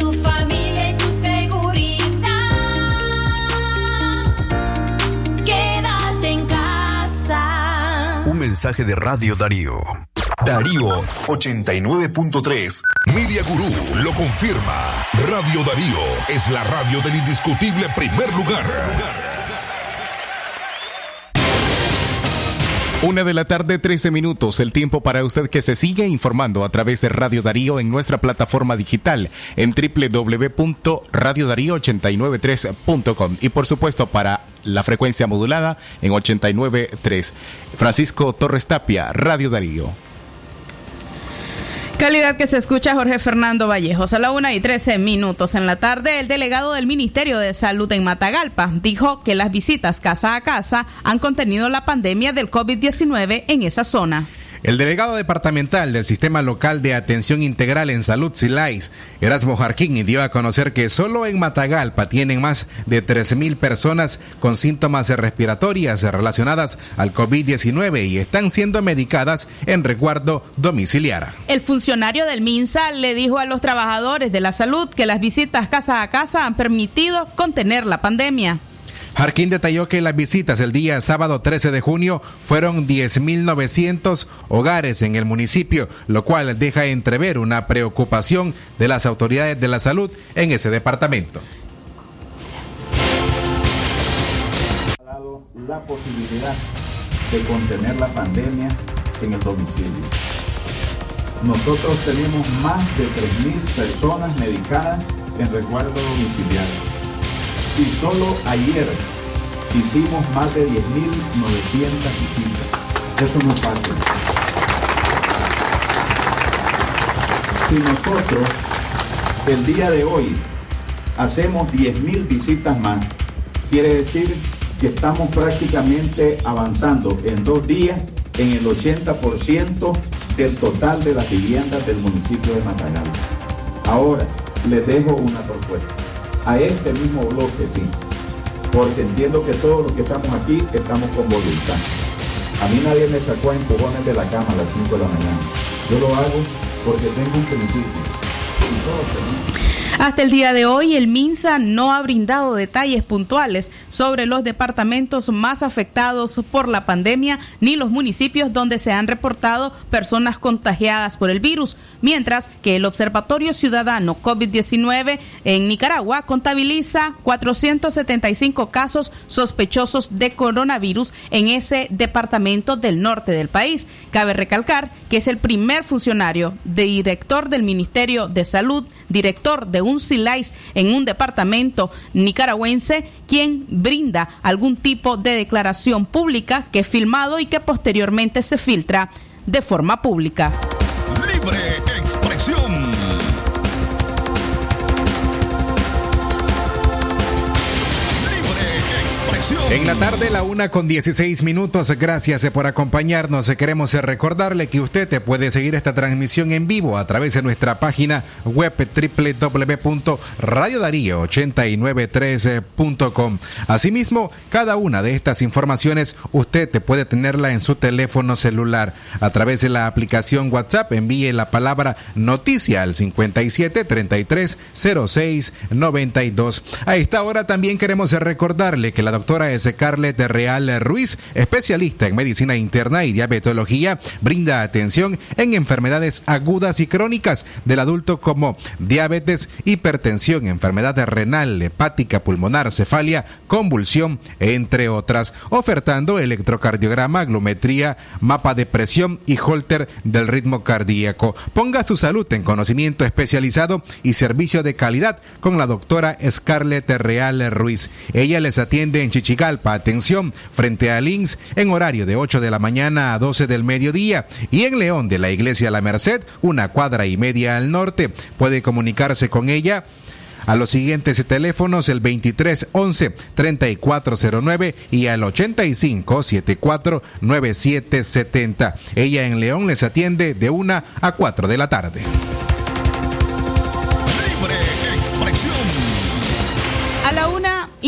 mensaje de Radio Darío. Darío 89.3. Media Gurú lo confirma. Radio Darío es la radio del indiscutible primer lugar. Una de la tarde, 13 minutos. El tiempo para usted que se sigue informando a través de Radio Darío en nuestra plataforma digital en www.radiodarío893.com y por supuesto para la frecuencia modulada en 89.3. Francisco Torres Tapia, Radio Darío. Calidad que se escucha Jorge Fernando Vallejos. A la una y 13 minutos en la tarde, el delegado del Ministerio de Salud en Matagalpa dijo que las visitas casa a casa han contenido la pandemia del COVID-19 en esa zona. El delegado departamental del Sistema Local de Atención Integral en Salud, SILAIS, Erasmo Jarquín, dio a conocer que solo en Matagalpa tienen más de 13.000 personas con síntomas respiratorias relacionadas al COVID-19 y están siendo medicadas en resguardo domiciliar. El funcionario del MINSA le dijo a los trabajadores de la salud que las visitas casa a casa han permitido contener la pandemia. Jarquín detalló que las visitas el día sábado 13 de junio fueron 10.900 hogares en el municipio, lo cual deja entrever una preocupación de las autoridades de la salud en ese departamento. la posibilidad de contener la pandemia en el domicilio. Nosotros tenemos más de 3.000 personas medicadas en resguardo domiciliario. Y solo ayer hicimos más de 10.900 visitas. Eso no es fácil. Si nosotros el día de hoy hacemos 10.000 visitas más, quiere decir que estamos prácticamente avanzando en dos días en el 80% del total de las viviendas del municipio de Matagalpa. Ahora, les dejo una propuesta. A este mismo bloque, sí, porque entiendo que todos los que estamos aquí estamos con voluntad. A mí nadie me sacó a empujones de la cama a las 5 de la mañana. Yo lo hago porque tengo un principio. Hasta el día de hoy, el MINSA no ha brindado detalles puntuales sobre los departamentos más afectados por la pandemia ni los municipios donde se han reportado personas contagiadas por el virus, mientras que el Observatorio Ciudadano COVID-19 en Nicaragua contabiliza 475 casos sospechosos de coronavirus en ese departamento del norte del país. Cabe recalcar que es el primer funcionario director del Ministerio de Salud, director de un SILAIS en un departamento nicaragüense, quien brinda algún tipo de declaración pública que es filmado y que posteriormente se filtra de forma pública. En la tarde, la una con 16 minutos. Gracias por acompañarnos. Queremos recordarle que usted puede seguir esta transmisión en vivo a través de nuestra página web www.radiodarío8913.com. Asimismo, cada una de estas informaciones usted puede tenerla en su teléfono celular. A través de la aplicación WhatsApp, envíe la palabra noticia al 57 33 06 92. A esta hora también queremos recordarle que la doctora Scarlett Real Ruiz, especialista en medicina interna y diabetología, brinda atención en enfermedades agudas y crónicas del adulto como diabetes, hipertensión, enfermedad renal, hepática, pulmonar, cefalia, convulsión, entre otras, ofertando electrocardiograma, glometría, mapa de presión y holter del ritmo cardíaco. Ponga su salud en conocimiento especializado y servicio de calidad con la doctora Scarlett Real Ruiz. Ella les atiende en Chichigalpa, atención, frente a Links, en horario de 8 de la mañana a 12 del mediodía, y en León de la Iglesia La Merced, una cuadra y media al norte. Puede comunicarse con ella a los siguientes teléfonos el 2311 3409 y al 8574 9770. Ella en León les atiende de 1 a 4 de la tarde.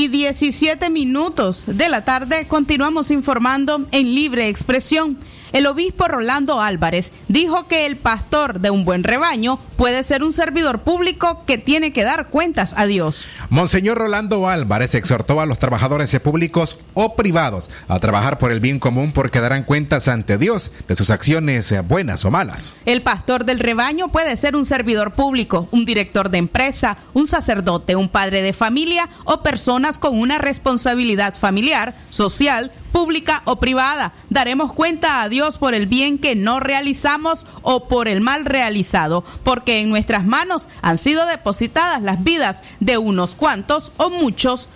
Y 17 minutos de la tarde continuamos informando en libre expresión. El obispo Rolando Álvarez dijo que el pastor de un buen rebaño puede ser un servidor público que tiene que dar cuentas a Dios. Monseñor Rolando Álvarez exhortó a los trabajadores públicos o privados a trabajar por el bien común porque darán cuentas ante Dios de sus acciones buenas o malas. El pastor del rebaño puede ser un servidor público, un director de empresa, un sacerdote, un padre de familia o personas con una responsabilidad familiar, social, pública o privada. Daremos cuenta a Dios por el bien que no realizamos o por el mal realizado, porque en nuestras manos han sido depositadas las vidas de unos cuantos o muchos.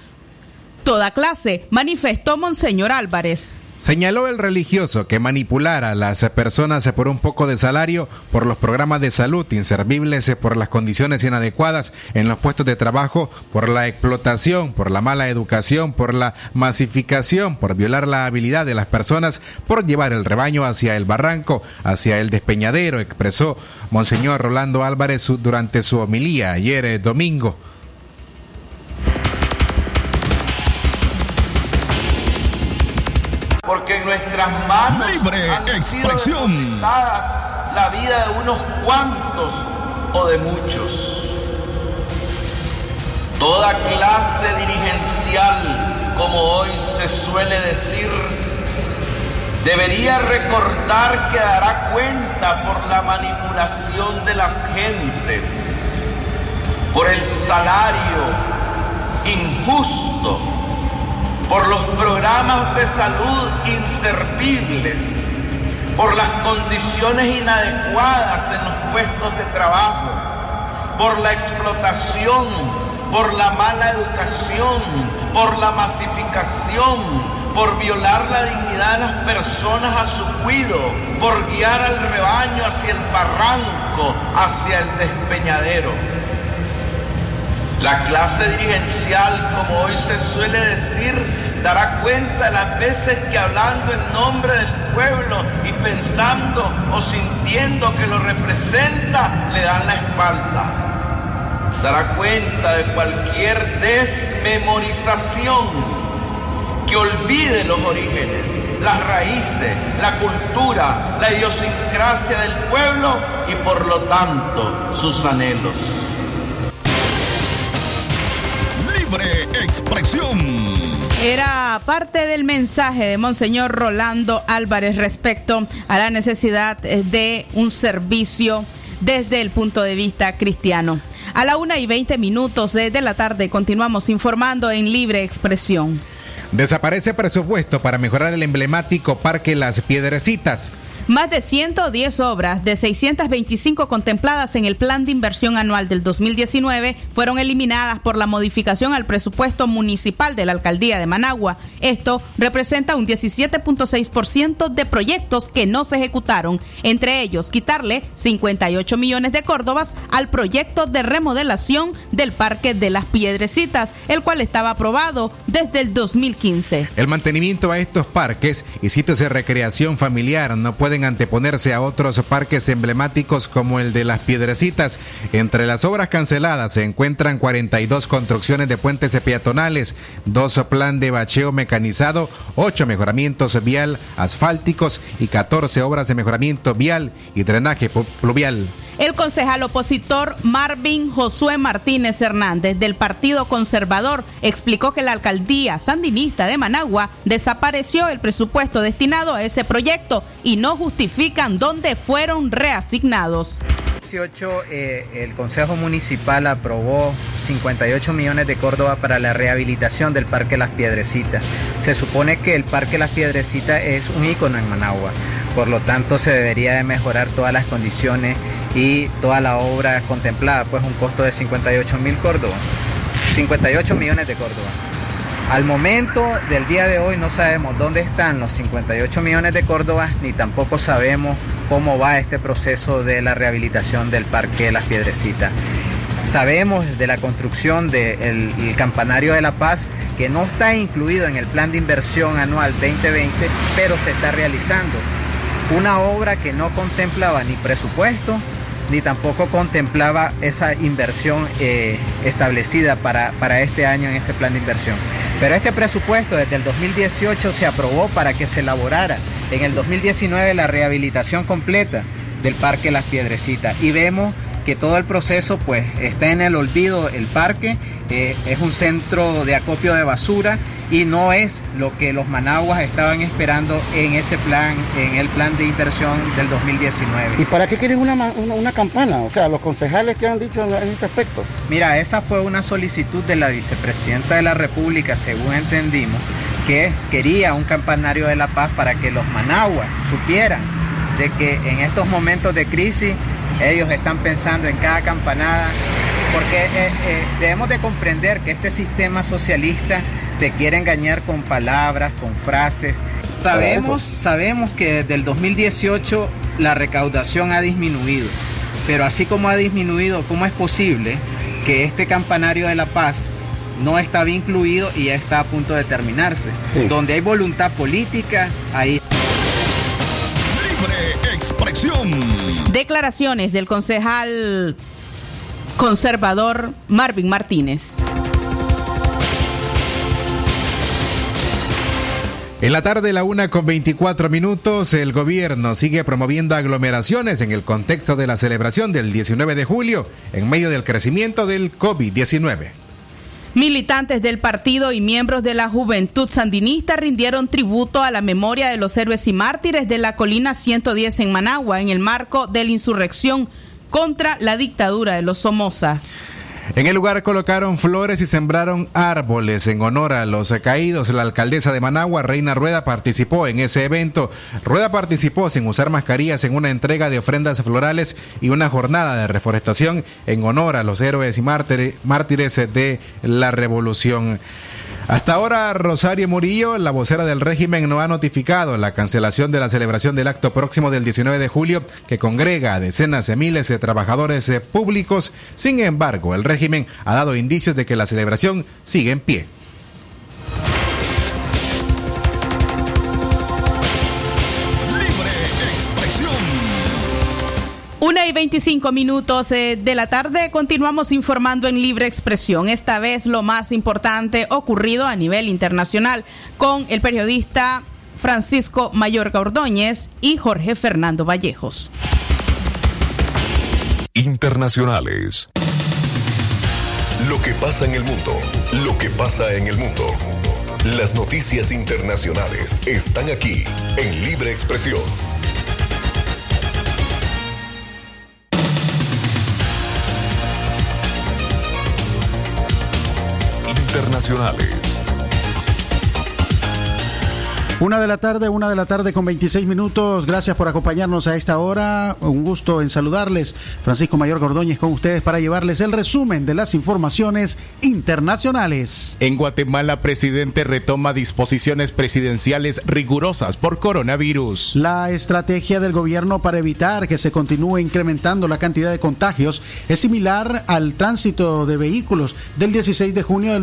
Toda clase, manifestó Monseñor Álvarez. Señaló el religioso que manipular a las personas por un poco de salario, por los programas de salud inservibles, por las condiciones inadecuadas en los puestos de trabajo, por la explotación, por la mala educación, por la masificación, por violar la habilidad de las personas, por llevar el rebaño hacia el barranco, hacia el despeñadero, expresó Monseñor Rolando Álvarez durante su homilía ayer eh, domingo. Nuestras manos Libre han sido expresión. depositadas la vida de unos cuantos o de muchos. Toda clase dirigencial, como hoy se suele decir, debería recordar que dará cuenta por la manipulación de las gentes, por el salario injusto, por los programas de salud inservibles, por las condiciones inadecuadas en los puestos de trabajo, por la explotación, por la mala educación, por la masificación, por violar la dignidad de las personas a su cuido, por guiar al rebaño hacia el barranco, hacia el despeñadero. La clase dirigencial, como hoy se suele decir, dará cuenta las veces que hablando en nombre del pueblo y pensando o sintiendo que lo representa, le dan la espalda. Dará cuenta de cualquier desmemorización que olvide los orígenes, las raíces, la cultura, la idiosincrasia del pueblo y por lo tanto sus anhelos. Libre expresión. Era parte del mensaje de Monseñor Rolando Álvarez respecto a la necesidad eh, de un servicio desde el punto de vista cristiano. A la una y veinte minutos de la tarde continuamos informando en libre expresión. Desaparece presupuesto para mejorar el emblemático Parque Las Piedrecitas. Más de 110 obras de 625 contempladas en el plan de inversión anual del 2019 fueron eliminadas por la modificación al presupuesto municipal de la alcaldía de Managua. Esto representa un 17.6% de proyectos que no se ejecutaron, entre ellos quitarle 58 millones de córdobas al proyecto de remodelación del Parque de las Piedrecitas, el cual estaba aprobado desde el 2015. El mantenimiento a estos parques y sitios de recreación familiar no pueden anteponerse a otros parques emblemáticos como el de las Piedrecitas. Entre las obras canceladas se encuentran 42 construcciones de puentes peatonales, dos plan de bacheo mecanizado, 8 mejoramientos vial asfálticos y 14 obras de mejoramiento vial y drenaje pluvial. El concejal opositor Marvin Josué Martínez Hernández del Partido Conservador explicó que la alcaldía sandinista de Managua desapareció el presupuesto destinado a ese proyecto y no justifican dónde fueron reasignados. 18 eh, el Consejo Municipal aprobó 58 millones de Córdoba para la rehabilitación del Parque Las Piedrecitas. Se supone que el Parque Las Piedrecitas es un ícono en Managua, por lo tanto se debería de mejorar todas las condiciones y toda la obra contemplada, pues un costo de 58 mil Córdoba, 58 millones de Córdoba. Al momento del día de hoy no sabemos dónde están los 58 millones de Córdoba, ni tampoco sabemos cómo va este proceso de la rehabilitación del Parque Las Piedrecitas. Sabemos de la construcción del el campanario de la paz que no está incluido en el plan de inversión anual 2020, pero se está realizando. Una obra que no contemplaba ni presupuesto, ni tampoco contemplaba esa inversión eh, establecida para, para este año en este plan de inversión. Pero este presupuesto desde el 2018 se aprobó para que se elaborara en el 2019 la rehabilitación completa del Parque Las Piedrecitas. Y vemos que todo el proceso pues está en el olvido el parque, eh, es un centro de acopio de basura y no es lo que los managuas estaban esperando en ese plan, en el plan de inversión del 2019. ¿Y para qué quieren una, una, una campana? O sea, los concejales que han dicho en, en este aspecto. Mira, esa fue una solicitud de la vicepresidenta de la República, según entendimos, que quería un campanario de la paz para que los managuas supieran de que en estos momentos de crisis ellos están pensando en cada campanada, porque eh, eh, debemos de comprender que este sistema socialista te quiere engañar con palabras, con frases. Sabemos, sabemos que desde el 2018 la recaudación ha disminuido, pero así como ha disminuido, ¿cómo es posible que este campanario de la paz no estaba incluido y ya está a punto de terminarse? Donde hay voluntad política, ahí Libre expresión. Declaraciones del concejal conservador Marvin Martínez. En la tarde, la una con 24 minutos, el gobierno sigue promoviendo aglomeraciones en el contexto de la celebración del 19 de julio, en medio del crecimiento del COVID-19. Militantes del partido y miembros de la Juventud Sandinista rindieron tributo a la memoria de los héroes y mártires de la colina 110 en Managua en el marco de la insurrección contra la dictadura de los Somoza. En el lugar colocaron flores y sembraron árboles en honor a los caídos. La alcaldesa de Managua, Reina Rueda, participó en ese evento. Rueda participó sin usar mascarillas en una entrega de ofrendas florales y una jornada de reforestación en honor a los héroes y mártires de la revolución. Hasta ahora, Rosario Murillo, la vocera del régimen, no ha notificado la cancelación de la celebración del acto próximo del 19 de julio que congrega a decenas de miles de trabajadores eh, públicos. Sin embargo, el régimen ha dado indicios de que la celebración sigue en pie. 25 minutos eh, de la tarde continuamos informando en libre expresión. Esta vez lo más importante ocurrido a nivel internacional con el periodista Francisco Mayorga Ordóñez y Jorge Fernando Vallejos. Internacionales. Lo que pasa en el mundo, lo que pasa en el mundo. Las noticias internacionales están aquí en Libre Expresión. Internacionales. Una de la tarde, una de la tarde con 26 minutos. Gracias por acompañarnos a esta hora. Un gusto en saludarles. Francisco Mayor Gordóñez con ustedes para llevarles el resumen de las informaciones internacionales. En Guatemala, presidente retoma disposiciones presidenciales rigurosas por coronavirus. La estrategia del gobierno para evitar que se continúe incrementando la cantidad de contagios es similar al tránsito de vehículos del 16 de junio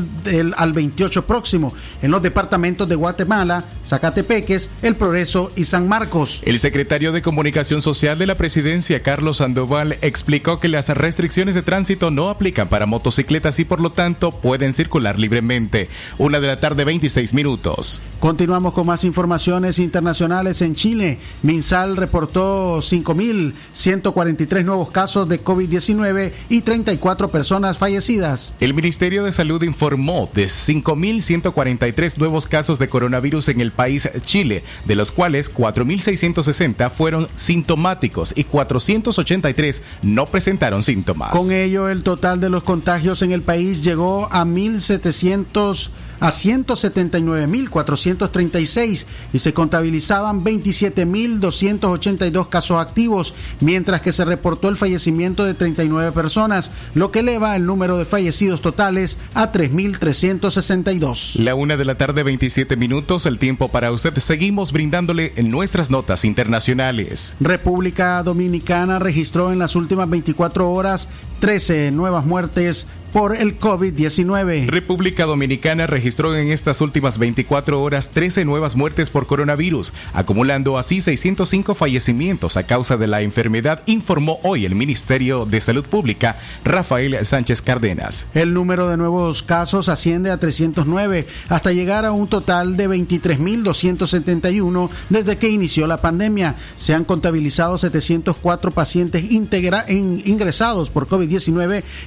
al 28 próximo en los departamentos de Guatemala, Zacatepeques, El Progreso y San Marcos. El secretario de Comunicación Social de la Presidencia, Carlos Sandoval, explicó que las restricciones de tránsito no aplican para motocicletas y por lo tanto pueden circular libremente. Una de la tarde, 26 minutos. Continuamos con más informaciones internacionales en Chile. Minsal reportó 5.143 nuevos casos de COVID-19 y 34 personas fallecidas. El Ministerio de Salud informó de 5.143 nuevos casos de coronavirus en el país Chile, de los cuales 4.660 fueron sintomáticos y 483 no presentaron síntomas. Con ello, el total de los contagios en el país llegó a 1.700 a 179.436 y se contabilizaban 27.282 casos activos, mientras que se reportó el fallecimiento de 39 personas, lo que eleva el número de fallecidos totales a 3.362. La una de la tarde, 27 minutos, el tiempo para usted. Seguimos brindándole en nuestras notas internacionales. República Dominicana registró en las últimas 24 horas 13 nuevas muertes por el COVID-19. República Dominicana registró en estas últimas 24 horas 13 nuevas muertes por coronavirus, acumulando así 605 fallecimientos a causa de la enfermedad, informó hoy el Ministerio de Salud Pública, Rafael Sánchez Cárdenas. El número de nuevos casos asciende a 309 hasta llegar a un total de 23.271 desde que inició la pandemia. Se han contabilizado 704 pacientes integra- ingresados por COVID-19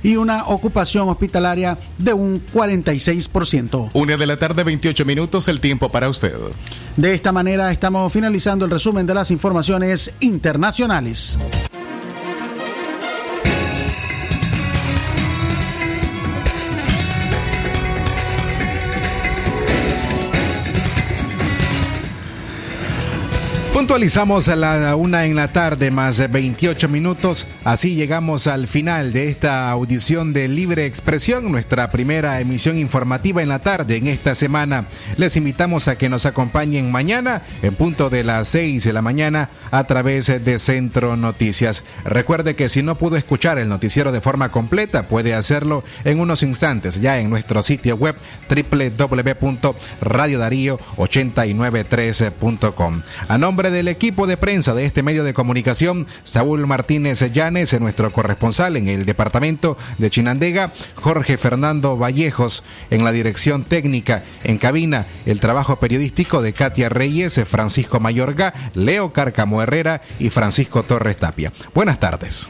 y una ocupación hospitalaria de un 46%. Una de la tarde, 28 minutos, el tiempo para usted. De esta manera estamos finalizando el resumen de las informaciones internacionales. Puntualizamos a la una en la tarde más 28 minutos. Así llegamos al final de esta audición de Libre Expresión, nuestra primera emisión informativa en la tarde en esta semana. Les invitamos a que nos acompañen mañana en punto de las 6 de la mañana a través de Centro Noticias. Recuerde que si no pudo escuchar el noticiero de forma completa, puede hacerlo en unos instantes ya en nuestro sitio web www.radiodarío893.com. A nombre del equipo de prensa de este medio de comunicación, Saúl Martínez Llanes, nuestro corresponsal en el departamento de Chinandega, Jorge Fernando Vallejos en la dirección técnica, en cabina, el trabajo periodístico de Katia Reyes, Francisco Mayorga, Leo Cárcamo Herrera y Francisco Torres Tapia. Buenas tardes.